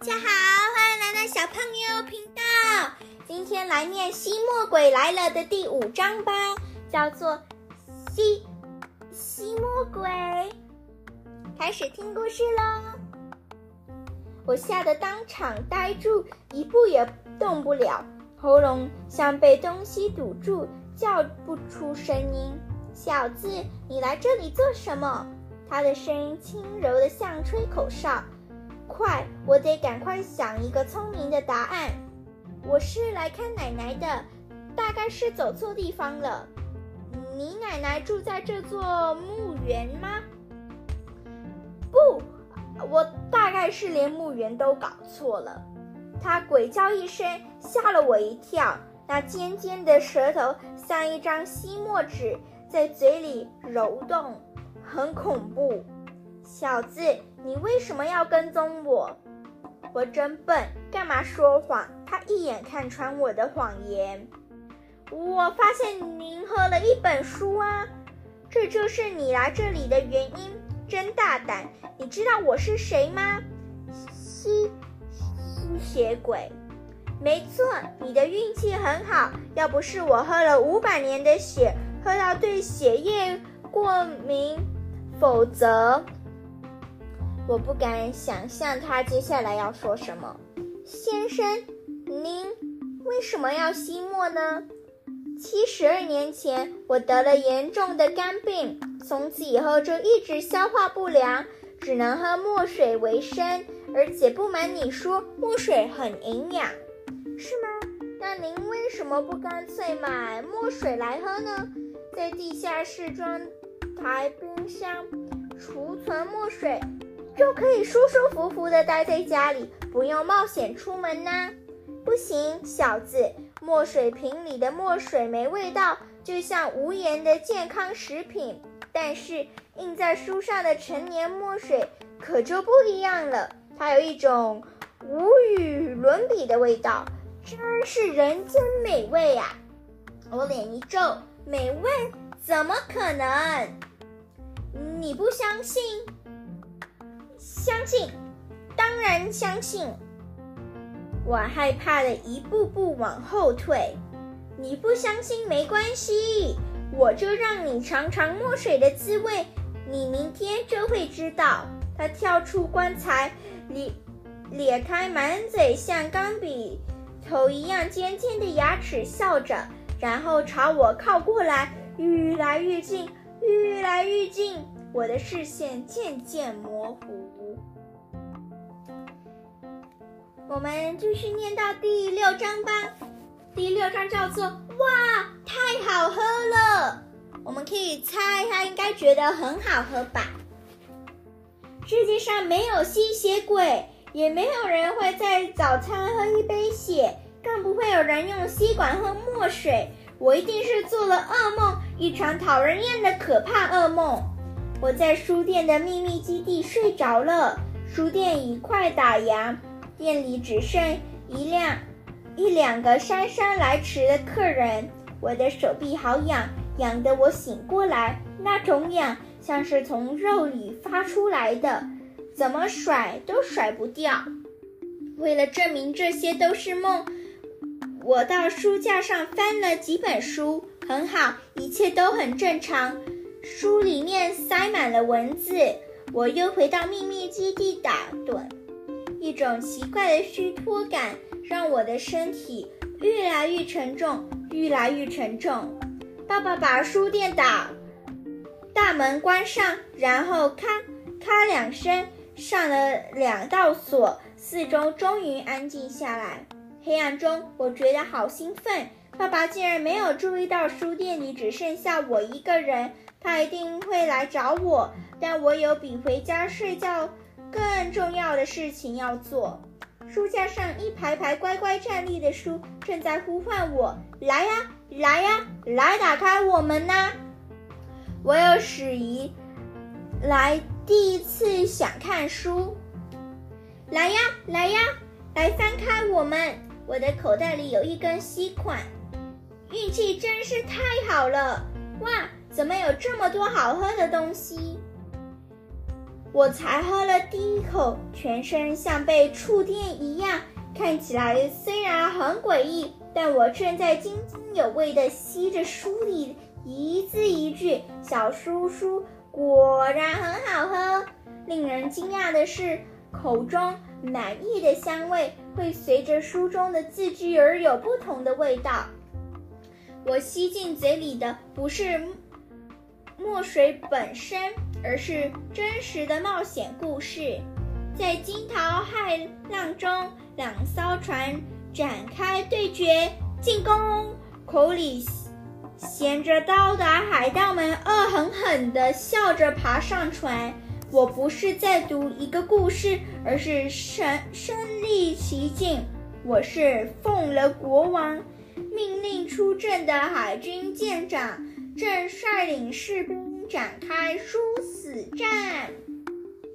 大家好，欢迎来到小胖妞频道。今天来念《吸墨鬼来了》的第五章吧，叫做《吸吸墨鬼》。开始听故事喽！我吓得当场呆住，一步也动不了，喉咙像被东西堵住，叫不出声音。小子，你来这里做什么？他的声音轻柔的像吹口哨。快，我得赶快想一个聪明的答案。我是来看奶奶的，大概是走错地方了。你奶奶住在这座墓园吗？不，我大概是连墓园都搞错了。他鬼叫一声，吓了我一跳。那尖尖的舌头像一张吸墨纸，在嘴里揉动，很恐怖。小子，你为什么要跟踪我？我真笨，干嘛说谎？他一眼看穿我的谎言。我发现您喝了一本书啊，这就是你来这里的原因。真大胆！你知道我是谁吗？吸吸血鬼。没错，你的运气很好。要不是我喝了五百年的血，喝到对血液过敏，否则。我不敢想象他接下来要说什么。先生，您为什么要吸墨呢？七十二年前，我得了严重的肝病，从此以后就一直消化不良，只能喝墨水为生。而且不瞒你说，墨水很营养，是吗？那您为什么不干脆买墨水来喝呢？在地下室装台冰箱，储存墨水。就可以舒舒服服的待在家里，不用冒险出门呢。不行，小子，墨水瓶里的墨水没味道，就像无盐的健康食品。但是印在书上的陈年墨水可就不一样了，它有一种无与伦比的味道，真是人间美味呀！我脸一皱，美味？怎么可能？你不相信？相信，当然相信。我害怕的一步步往后退。你不相信没关系，我就让你尝尝墨水的滋味。你明天就会知道。他跳出棺材，咧咧开满嘴像钢笔头一样尖尖的牙齿，笑着，然后朝我靠过来，越来越近，越来越近。我的视线渐渐模糊。我们继续念到第六章吧。第六章叫做“哇，太好喝了”。我们可以猜，他应该觉得很好喝吧。世界上没有吸血鬼，也没有人会在早餐喝一杯血，更不会有人用吸管喝墨水。我一定是做了噩梦，一场讨人厌的可怕噩梦。我在书店的秘密基地睡着了，书店已快打烊。店里只剩一辆、一两个姗姗来迟的客人，我的手臂好痒，痒得我醒过来，那种痒像是从肉里发出来的，怎么甩都甩不掉。为了证明这些都是梦，我到书架上翻了几本书，很好，一切都很正常。书里面塞满了文字，我又回到秘密基地打盹。一种奇怪的虚脱感让我的身体越来越沉重，越来越沉重。爸爸把书店打大门关上，然后咔咔两声上了两道锁，四周终于安静下来。黑暗中，我觉得好兴奋。爸爸竟然没有注意到书店里只剩下我一个人，他一定会来找我，但我有比回家睡觉。更重要的事情要做。书架上一排排乖乖站立的书正在呼唤我：“来呀，来呀，来打开我们呐！”我有史以来第一次想看书。来呀，来呀，来翻开我们！我的口袋里有一根吸管，运气真是太好了！哇，怎么有这么多好喝的东西？我才喝了第一口，全身像被触电一样，看起来虽然很诡异，但我正在津津有味地吸着书里一字一句。小叔叔果然很好喝。令人惊讶的是，口中满意的香味会随着书中的字句而有不同的味道。我吸进嘴里的不是墨水本身，而是真实的冒险故事。在惊涛骇浪中，两艘船展开对决，进攻！口里衔着刀的海盗们恶狠狠地笑着爬上船。我不是在读一个故事，而是身身临其境。我是奉了国王命令出阵的海军舰长，正率领士兵展开殊死战。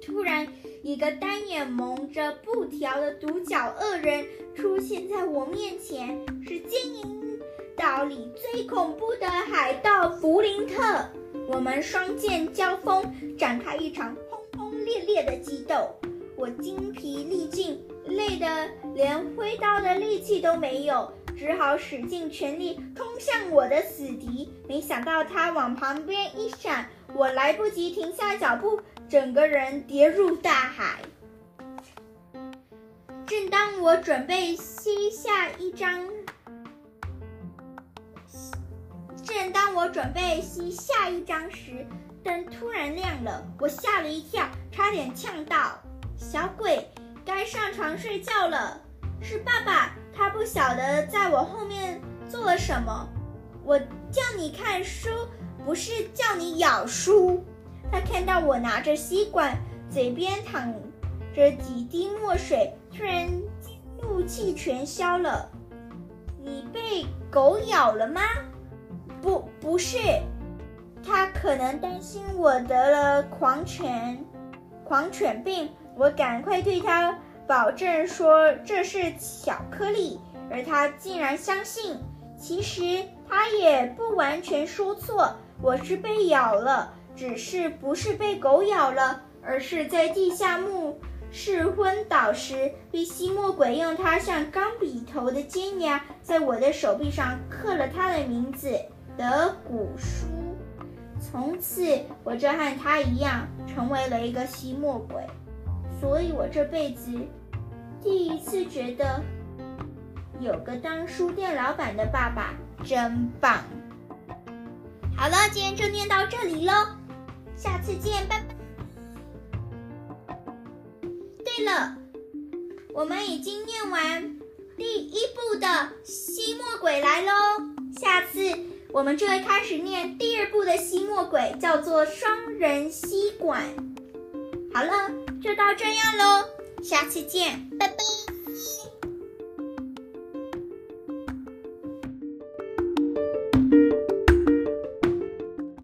突然，一个单眼蒙着布条的独角恶人出现在我面前，是金银岛里最恐怖的海盗弗林特。我们双剑交锋，展开一场轰轰烈烈的激斗。我精疲力尽，累得连挥刀的力气都没有，只好使尽全力冲向我的死敌。没想到他往旁边一闪，我来不及停下脚步，整个人跌入大海。正当我准备吸下一张。正当我准备吸下一张时，灯突然亮了，我吓了一跳，差点呛到。小鬼，该上床睡觉了。是爸爸，他不晓得在我后面做了什么。我叫你看书，不是叫你咬书。他看到我拿着吸管，嘴边淌着几滴墨水，突然怒气全消了。你被狗咬了吗？不，不是，他可能担心我得了狂犬，狂犬病。我赶快对他保证说这是巧克力，而他竟然相信。其实他也不完全说错，我是被咬了，只是不是被狗咬了，而是在地下墓室昏倒时，被吸墨鬼用他像钢笔头的尖牙在我的手臂上刻了他的名字。的古书，从此我就和他一样成为了一个吸墨鬼，所以我这辈子第一次觉得有个当书店老板的爸爸真棒。好了，今天就念到这里喽，下次见，拜拜。对了，我们已经念完第一部的吸墨鬼来喽，下次。我们就会开始念第二部的吸墨鬼，叫做双人吸管。好了，就到这样喽，下期见，拜拜。